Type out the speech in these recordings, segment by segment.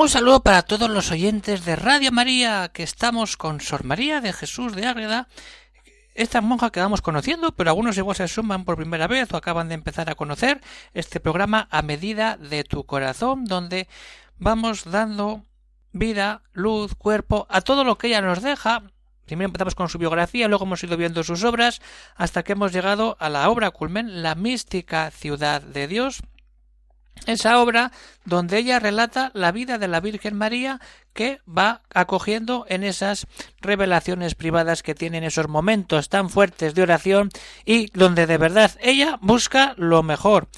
Un saludo para todos los oyentes de Radio María, que estamos con Sor María de Jesús de Ágreda, esta monja que vamos conociendo, pero algunos igual se suman por primera vez o acaban de empezar a conocer este programa a medida de tu corazón, donde vamos dando vida, luz, cuerpo a todo lo que ella nos deja. Primero empezamos con su biografía, luego hemos ido viendo sus obras, hasta que hemos llegado a la obra culmen, La mística ciudad de Dios, esa obra donde ella relata la vida de la Virgen María que va acogiendo en esas revelaciones privadas que tiene en esos momentos tan fuertes de oración y donde de verdad ella busca lo mejor.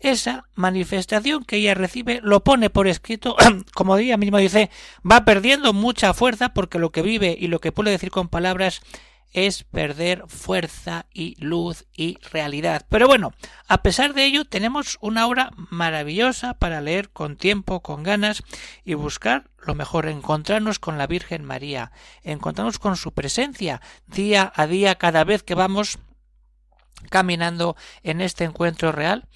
Esa manifestación que ella recibe lo pone por escrito, como ella misma dice, va perdiendo mucha fuerza porque lo que vive y lo que puede decir con palabras es perder fuerza y luz y realidad. Pero bueno, a pesar de ello tenemos una obra maravillosa para leer con tiempo, con ganas y buscar lo mejor, encontrarnos con la Virgen María, encontrarnos con su presencia día a día cada vez que vamos caminando en este encuentro real,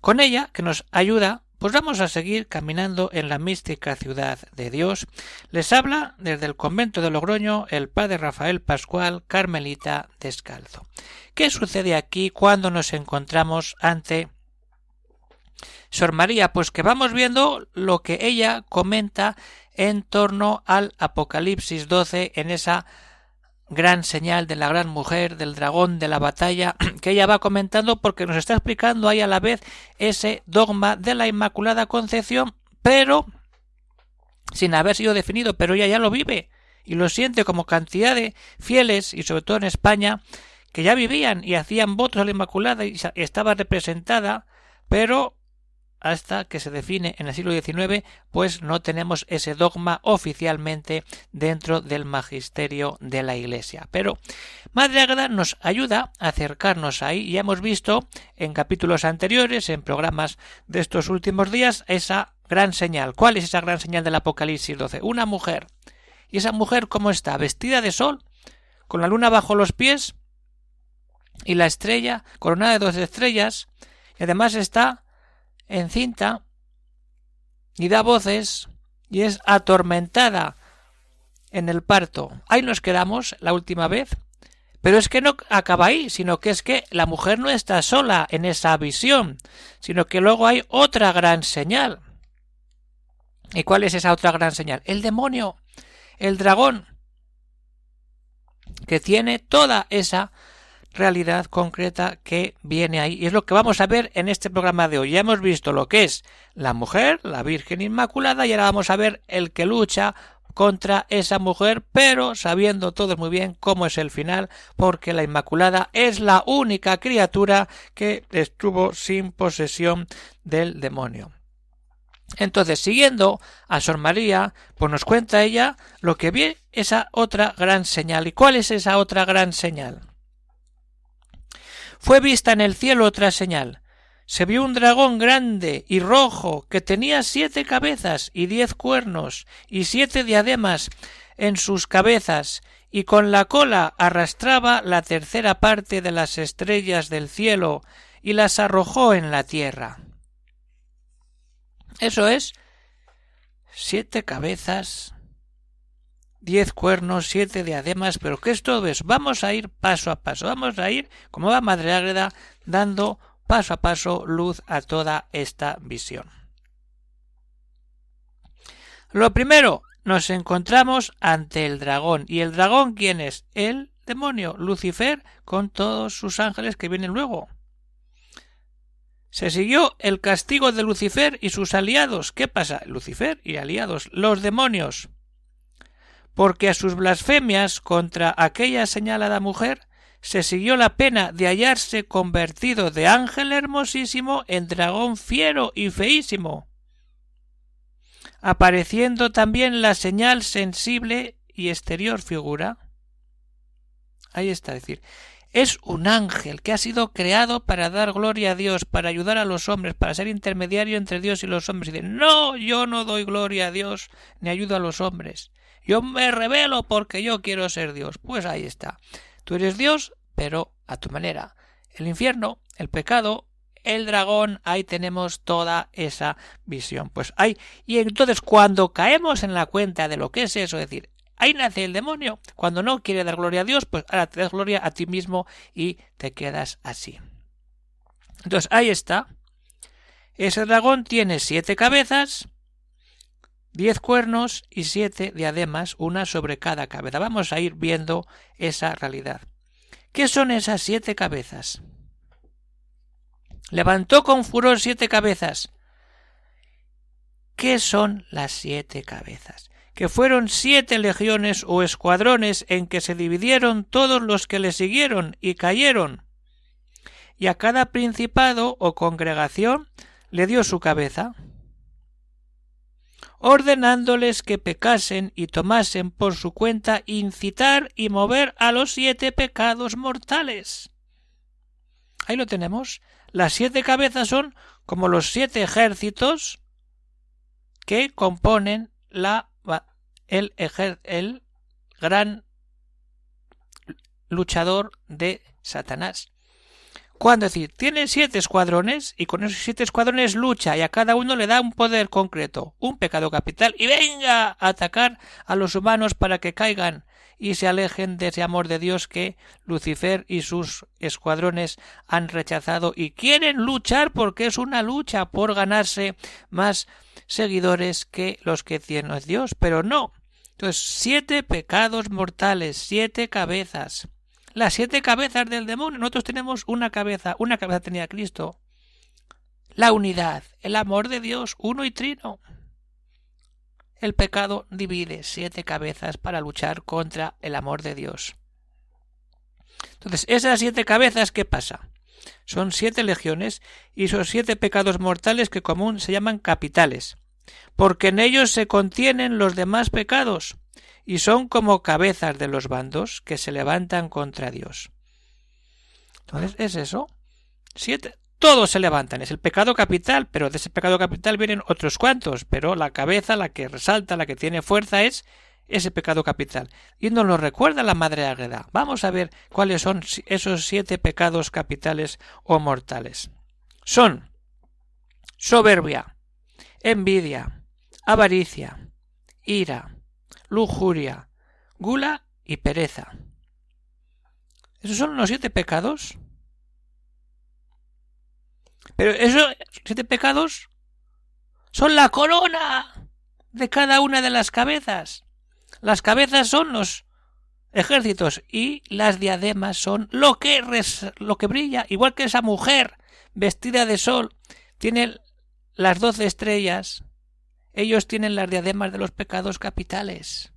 con ella que nos ayuda pues vamos a seguir caminando en la mística ciudad de Dios. Les habla desde el convento de Logroño el padre Rafael Pascual, Carmelita Descalzo. ¿Qué sucede aquí cuando nos encontramos ante Sor María? Pues que vamos viendo lo que ella comenta en torno al Apocalipsis 12 en esa gran señal de la gran mujer, del dragón, de la batalla, que ella va comentando porque nos está explicando ahí a la vez ese dogma de la Inmaculada Concepción, pero sin haber sido definido, pero ella ya lo vive y lo siente como cantidad de fieles, y sobre todo en España, que ya vivían y hacían votos a la Inmaculada y estaba representada, pero hasta que se define en el siglo XIX, pues no tenemos ese dogma oficialmente dentro del magisterio de la Iglesia. Pero Madre Ágada nos ayuda a acercarnos ahí. Ya hemos visto en capítulos anteriores, en programas de estos últimos días, esa gran señal. ¿Cuál es esa gran señal del Apocalipsis 12? Una mujer. ¿Y esa mujer cómo está? ¿Vestida de sol? ¿Con la luna bajo los pies? Y la estrella, coronada de dos estrellas, y además está encinta y da voces y es atormentada en el parto. Ahí nos quedamos la última vez. Pero es que no acaba ahí, sino que es que la mujer no está sola en esa visión, sino que luego hay otra gran señal. ¿Y cuál es esa otra gran señal? El demonio, el dragón, que tiene toda esa realidad concreta que viene ahí. Y es lo que vamos a ver en este programa de hoy. Ya hemos visto lo que es la mujer, la Virgen Inmaculada, y ahora vamos a ver el que lucha contra esa mujer, pero sabiendo todos muy bien cómo es el final, porque la Inmaculada es la única criatura que estuvo sin posesión del demonio. Entonces, siguiendo a Sor María, pues nos cuenta ella lo que ve esa otra gran señal. ¿Y cuál es esa otra gran señal? Fue vista en el cielo otra señal. Se vio un dragón grande y rojo que tenía siete cabezas y diez cuernos y siete diademas en sus cabezas y con la cola arrastraba la tercera parte de las estrellas del cielo y las arrojó en la tierra. Eso es siete cabezas diez cuernos, siete diademas, pero ¿qué es todo eso? Vamos a ir paso a paso, vamos a ir, como va Madre Ágreda, dando paso a paso luz a toda esta visión. Lo primero, nos encontramos ante el dragón. ¿Y el dragón quién es? El demonio, Lucifer, con todos sus ángeles que vienen luego. Se siguió el castigo de Lucifer y sus aliados. ¿Qué pasa? Lucifer y aliados, los demonios porque a sus blasfemias contra aquella señalada mujer se siguió la pena de hallarse convertido de ángel hermosísimo en dragón fiero y feísimo. apareciendo también la señal sensible y exterior figura. Ahí está, es decir, es un ángel que ha sido creado para dar gloria a Dios, para ayudar a los hombres, para ser intermediario entre Dios y los hombres. Y dice, no, yo no doy gloria a Dios ni ayudo a los hombres. Yo me revelo porque yo quiero ser Dios. Pues ahí está. Tú eres Dios, pero a tu manera. El infierno, el pecado, el dragón, ahí tenemos toda esa visión. Pues hay, y entonces cuando caemos en la cuenta de lo que es eso, es decir, ahí nace el demonio. Cuando no quiere dar gloria a Dios, pues ahora te das gloria a ti mismo y te quedas así. Entonces ahí está. Ese dragón tiene siete cabezas, diez cuernos y siete diademas, una sobre cada cabeza. Vamos a ir viendo esa realidad. ¿Qué son esas siete cabezas? Levantó con furor siete cabezas. ¿Qué son las siete cabezas? Que fueron siete legiones o escuadrones en que se dividieron todos los que le siguieron y cayeron. Y a cada principado o congregación le dio su cabeza ordenándoles que pecasen y tomasen por su cuenta incitar y mover a los siete pecados mortales. Ahí lo tenemos. Las siete cabezas son como los siete ejércitos que componen la el, el gran luchador de Satanás. Cuando decir, tiene siete escuadrones y con esos siete escuadrones lucha y a cada uno le da un poder concreto, un pecado capital y venga a atacar a los humanos para que caigan y se alejen de ese amor de Dios que Lucifer y sus escuadrones han rechazado y quieren luchar porque es una lucha por ganarse más seguidores que los que tiene Dios, pero no. Entonces, siete pecados mortales, siete cabezas las siete cabezas del demonio. Nosotros tenemos una cabeza, una cabeza tenía Cristo. La unidad, el amor de Dios, uno y trino. El pecado divide siete cabezas para luchar contra el amor de Dios. Entonces, esas siete cabezas, ¿qué pasa? Son siete legiones y son siete pecados mortales que común se llaman capitales, porque en ellos se contienen los demás pecados, y son como cabezas de los bandos que se levantan contra Dios. Entonces, es eso. Siete. Todos se levantan. Es el pecado capital, pero de ese pecado capital vienen otros cuantos. Pero la cabeza, la que resalta, la que tiene fuerza, es ese pecado capital. Y nos lo recuerda la Madre Águeda. Vamos a ver cuáles son esos siete pecados capitales o mortales. Son soberbia, envidia, avaricia, ira, lujuria, gula y pereza. ¿Esos son los siete pecados? Pero esos siete pecados son la corona de cada una de las cabezas. Las cabezas son los ejércitos y las diademas son lo que, lo que brilla, igual que esa mujer vestida de sol tiene las doce estrellas ellos tienen las diademas de los pecados capitales.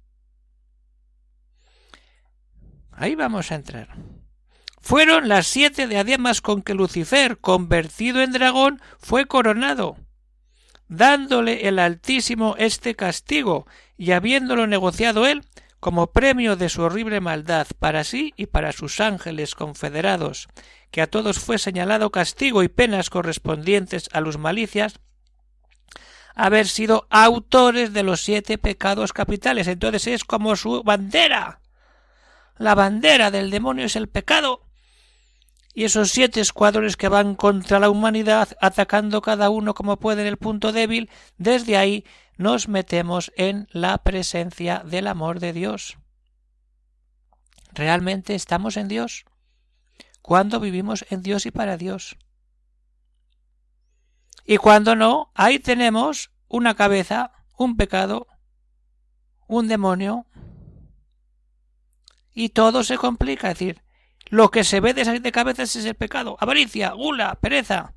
Ahí vamos a entrar. Fueron las siete diademas con que Lucifer, convertido en dragón, fue coronado, dándole el Altísimo este castigo, y habiéndolo negociado él, como premio de su horrible maldad para sí y para sus ángeles confederados, que a todos fue señalado castigo y penas correspondientes a los malicias, haber sido autores de los siete pecados capitales. Entonces es como su bandera. La bandera del demonio es el pecado. Y esos siete escuadrones que van contra la humanidad, atacando cada uno como puede en el punto débil, desde ahí nos metemos en la presencia del amor de Dios. ¿Realmente estamos en Dios? ¿Cuándo vivimos en Dios y para Dios? Y cuando no, ahí tenemos una cabeza, un pecado, un demonio, y todo se complica. Es decir, lo que se ve de salir de cabezas es el pecado, avaricia, gula, pereza.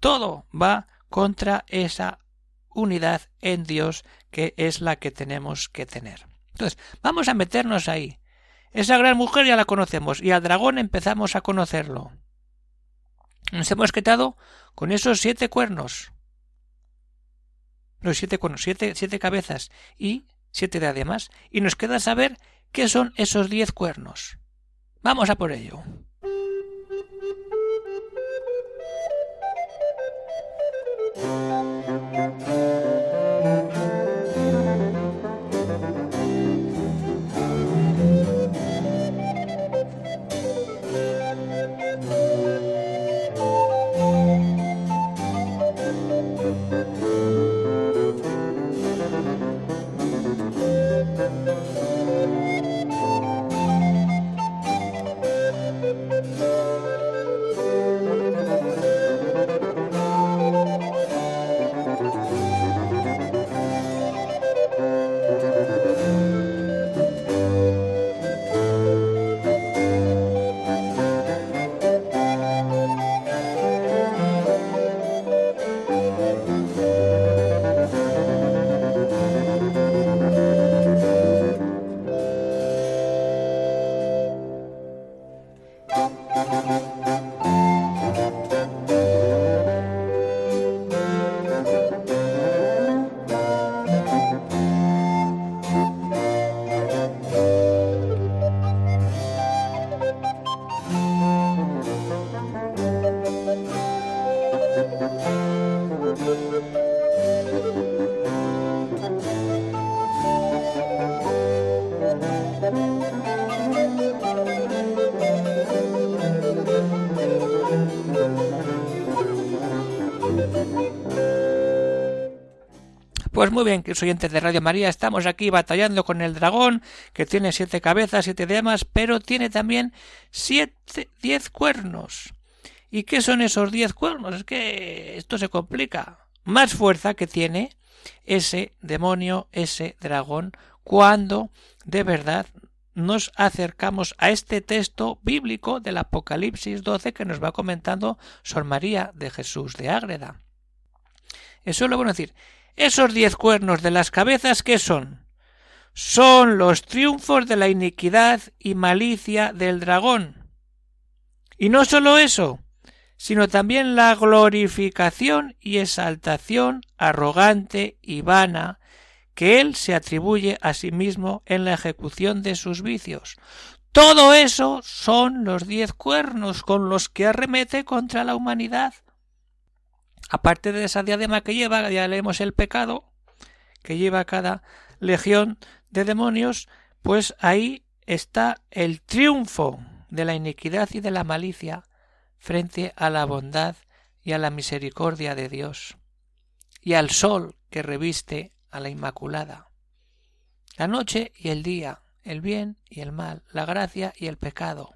Todo va contra esa unidad en Dios que es la que tenemos que tener. Entonces, vamos a meternos ahí. Esa gran mujer ya la conocemos y al dragón empezamos a conocerlo. Nos hemos quedado con esos siete cuernos. los siete cuernos, siete, siete cabezas y siete diademas, y nos queda saber qué son esos diez cuernos. Vamos a por ello. Pues muy bien, queridos oyentes de Radio María, estamos aquí batallando con el dragón, que tiene siete cabezas, siete diamas, pero tiene también siete, diez cuernos. ¿Y qué son esos diez cuernos? Es que esto se complica. Más fuerza que tiene ese demonio, ese dragón, cuando de verdad nos acercamos a este texto bíblico del Apocalipsis 12 que nos va comentando Sor María de Jesús de Ágreda. Eso es lo bueno decir. Esos diez cuernos de las cabezas, ¿qué son? Son los triunfos de la iniquidad y malicia del dragón. Y no sólo eso, sino también la glorificación y exaltación arrogante y vana que él se atribuye a sí mismo en la ejecución de sus vicios. Todo eso son los diez cuernos con los que arremete contra la humanidad aparte de esa diadema que lleva, ya leemos el pecado que lleva cada legión de demonios, pues ahí está el triunfo de la iniquidad y de la malicia frente a la bondad y a la misericordia de Dios, y al sol que reviste a la Inmaculada. La noche y el día, el bien y el mal, la gracia y el pecado,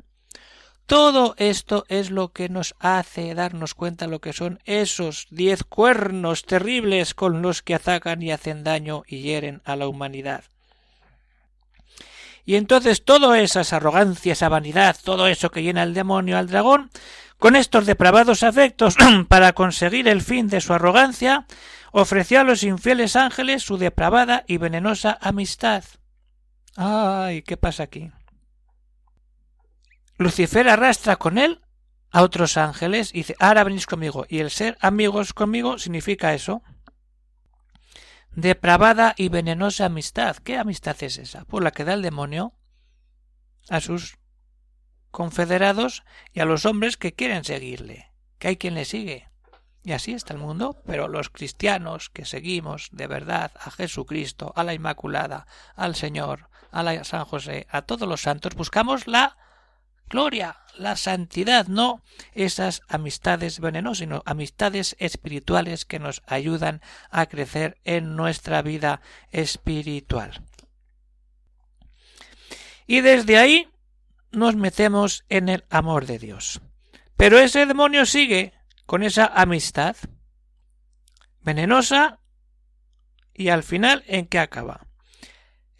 todo esto es lo que nos hace darnos cuenta lo que son esos diez cuernos terribles con los que atacan y hacen daño y hieren a la humanidad. Y entonces todo esas arrogancia, esa vanidad, todo eso que llena el demonio al dragón, con estos depravados afectos para conseguir el fin de su arrogancia, ofreció a los infieles ángeles su depravada y venenosa amistad. Ay, ¿qué pasa aquí? Lucifer arrastra con él a otros ángeles y dice, ahora venís conmigo. Y el ser amigos conmigo significa eso. Depravada y venenosa amistad. ¿Qué amistad es esa? Pues la que da el demonio a sus confederados y a los hombres que quieren seguirle, que hay quien le sigue. Y así está el mundo, pero los cristianos que seguimos de verdad a Jesucristo, a la Inmaculada, al Señor, a la San José, a todos los santos, buscamos la gloria, la santidad, no esas amistades venenosas, sino amistades espirituales que nos ayudan a crecer en nuestra vida espiritual. Y desde ahí nos metemos en el amor de Dios. Pero ese demonio sigue con esa amistad venenosa y al final en qué acaba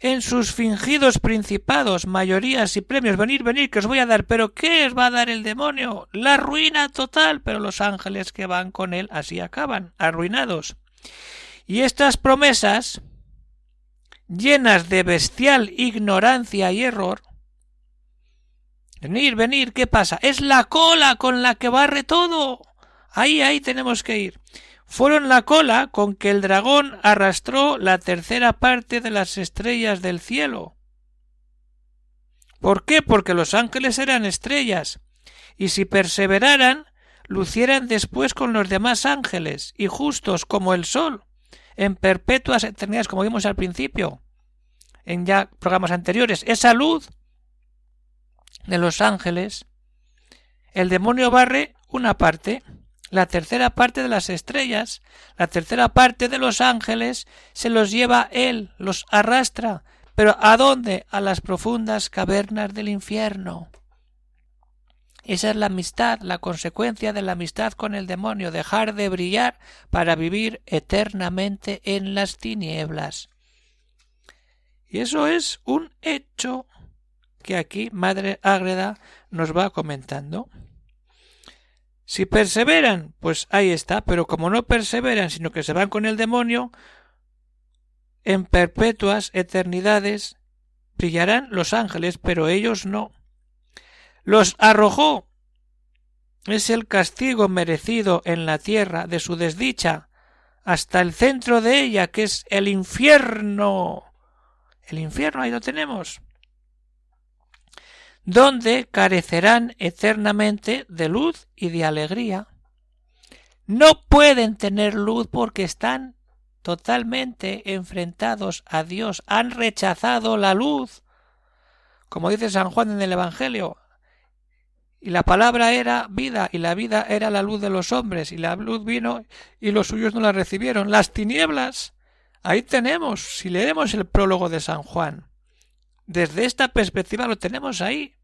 en sus fingidos principados, mayorías y premios. Venir, venir, que os voy a dar. Pero ¿qué os va a dar el demonio? La ruina total. Pero los ángeles que van con él así acaban, arruinados. Y estas promesas, llenas de bestial ignorancia y error, venir, venir, ¿qué pasa? Es la cola con la que barre todo. Ahí, ahí tenemos que ir fueron la cola con que el dragón arrastró la tercera parte de las estrellas del cielo. ¿Por qué? Porque los ángeles eran estrellas, y si perseveraran, lucieran después con los demás ángeles, y justos como el sol, en perpetuas eternidades, como vimos al principio, en ya programas anteriores. Esa luz de los ángeles, el demonio barre una parte, la tercera parte de las estrellas, la tercera parte de los ángeles, se los lleva él, los arrastra. ¿Pero a dónde? A las profundas cavernas del infierno. Esa es la amistad, la consecuencia de la amistad con el demonio, dejar de brillar para vivir eternamente en las tinieblas. Y eso es un hecho que aquí Madre Ágreda nos va comentando. Si perseveran, pues ahí está, pero como no perseveran, sino que se van con el demonio, en perpetuas eternidades brillarán los ángeles, pero ellos no. Los arrojó. Es el castigo merecido en la tierra de su desdicha, hasta el centro de ella, que es el infierno. El infierno, ahí lo tenemos donde carecerán eternamente de luz y de alegría. No pueden tener luz porque están totalmente enfrentados a Dios, han rechazado la luz. Como dice San Juan en el Evangelio, y la palabra era vida, y la vida era la luz de los hombres, y la luz vino y los suyos no la recibieron. Las tinieblas. Ahí tenemos, si leemos el prólogo de San Juan, desde esta perspectiva lo tenemos ahí.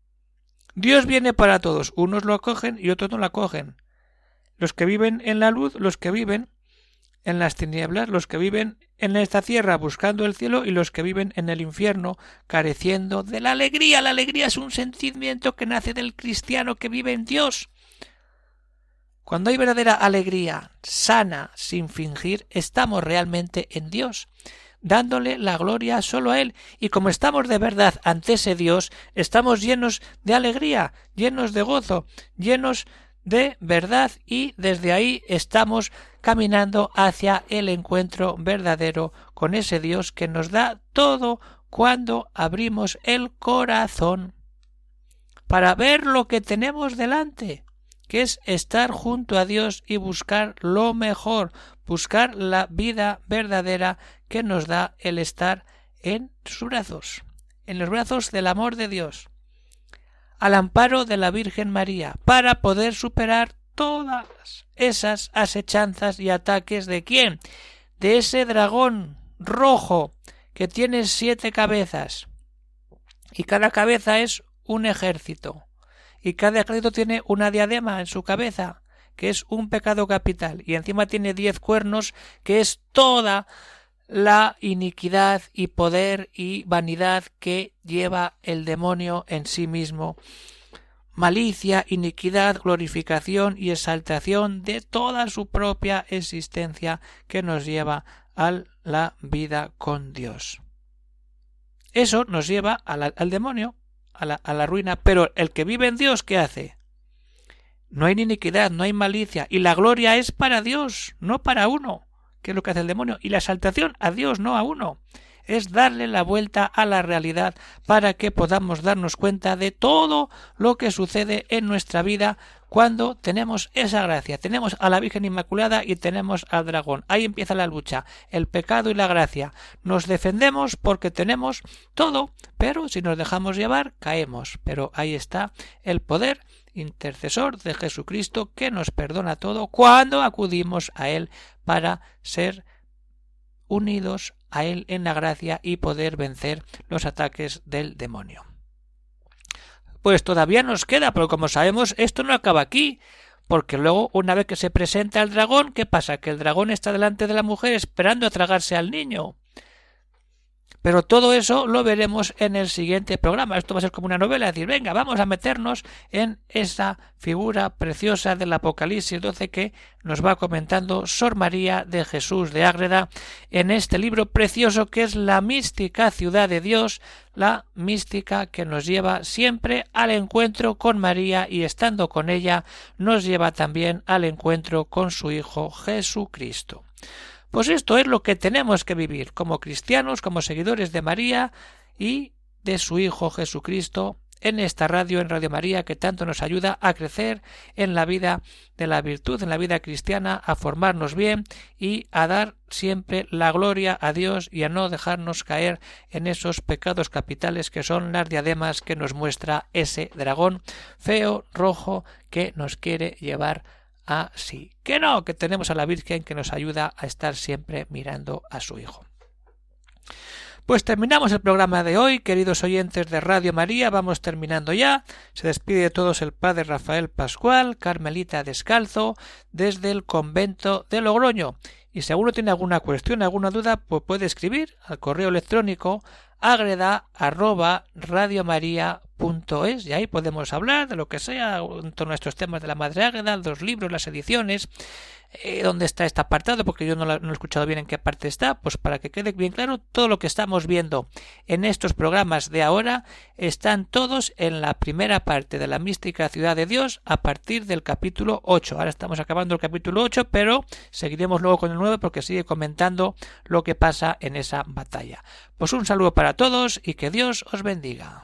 Dios viene para todos, unos lo acogen y otros no lo acogen. Los que viven en la luz, los que viven en las tinieblas, los que viven en esta tierra buscando el cielo y los que viven en el infierno careciendo de la alegría. La alegría es un sentimiento que nace del cristiano que vive en Dios. Cuando hay verdadera alegría, sana, sin fingir, estamos realmente en Dios dándole la gloria solo a Él. Y como estamos de verdad ante ese Dios, estamos llenos de alegría, llenos de gozo, llenos de verdad y desde ahí estamos caminando hacia el encuentro verdadero con ese Dios que nos da todo cuando abrimos el corazón para ver lo que tenemos delante, que es estar junto a Dios y buscar lo mejor, buscar la vida verdadera que nos da el estar en sus brazos, en los brazos del amor de Dios, al amparo de la Virgen María, para poder superar todas esas asechanzas y ataques de quién? De ese dragón rojo que tiene siete cabezas. Y cada cabeza es un ejército. Y cada ejército tiene una diadema en su cabeza que es un pecado capital. Y encima tiene diez cuernos que es toda la iniquidad y poder y vanidad que lleva el demonio en sí mismo, malicia, iniquidad, glorificación y exaltación de toda su propia existencia que nos lleva a la vida con Dios. Eso nos lleva al, demonio, a la, a la ruina, pero el que vive en Dios, ¿qué hace? No hay iniquidad, no hay malicia, y la gloria es para Dios, no para uno que es lo que hace el demonio, y la exaltación a Dios, no a uno. Es darle la vuelta a la realidad para que podamos darnos cuenta de todo lo que sucede en nuestra vida cuando tenemos esa gracia. Tenemos a la Virgen Inmaculada y tenemos al dragón. Ahí empieza la lucha, el pecado y la gracia. Nos defendemos porque tenemos todo, pero si nos dejamos llevar, caemos. Pero ahí está el poder intercesor de Jesucristo que nos perdona todo cuando acudimos a Él para ser unidos a Él en la gracia y poder vencer los ataques del demonio. Pues todavía nos queda, pero como sabemos, esto no acaba aquí, porque luego, una vez que se presenta el dragón, ¿qué pasa? Que el dragón está delante de la mujer esperando a tragarse al niño. Pero todo eso lo veremos en el siguiente programa. Esto va a ser como una novela, es decir, venga, vamos a meternos en esa figura preciosa del Apocalipsis 12 que nos va comentando Sor María de Jesús de Ágreda en este libro precioso que es La mística ciudad de Dios, la mística que nos lleva siempre al encuentro con María y estando con ella nos lleva también al encuentro con su Hijo Jesucristo. Pues esto es lo que tenemos que vivir como cristianos, como seguidores de María y de su Hijo Jesucristo en esta radio, en Radio María, que tanto nos ayuda a crecer en la vida de la virtud, en la vida cristiana, a formarnos bien y a dar siempre la gloria a Dios y a no dejarnos caer en esos pecados capitales que son las diademas que nos muestra ese dragón feo, rojo, que nos quiere llevar así. Que no, que tenemos a la Virgen que nos ayuda a estar siempre mirando a su Hijo. Pues terminamos el programa de hoy, queridos oyentes de Radio María, vamos terminando ya. Se despide de todos el padre Rafael Pascual, Carmelita Descalzo, desde el convento de Logroño. Y si alguno tiene alguna cuestión, alguna duda, pues puede escribir al correo electrónico agreda arroba radiomaria.es y ahí podemos hablar de lo que sea en torno a estos temas de la Madre Ágreda, los libros, las ediciones, eh, dónde está este apartado, porque yo no, lo, he escuchado bien en qué parte está, pues para que quede bien claro, todo lo que estamos viendo en estos programas de ahora están todos en la primera parte de la mística ciudad de Dios a partir del capítulo 8. Ahora estamos acabando el capítulo 8, pero seguiremos luego con el 9 porque sigue comentando lo que pasa en esa batalla. Pues un saludo para todos y que Dios os bendiga.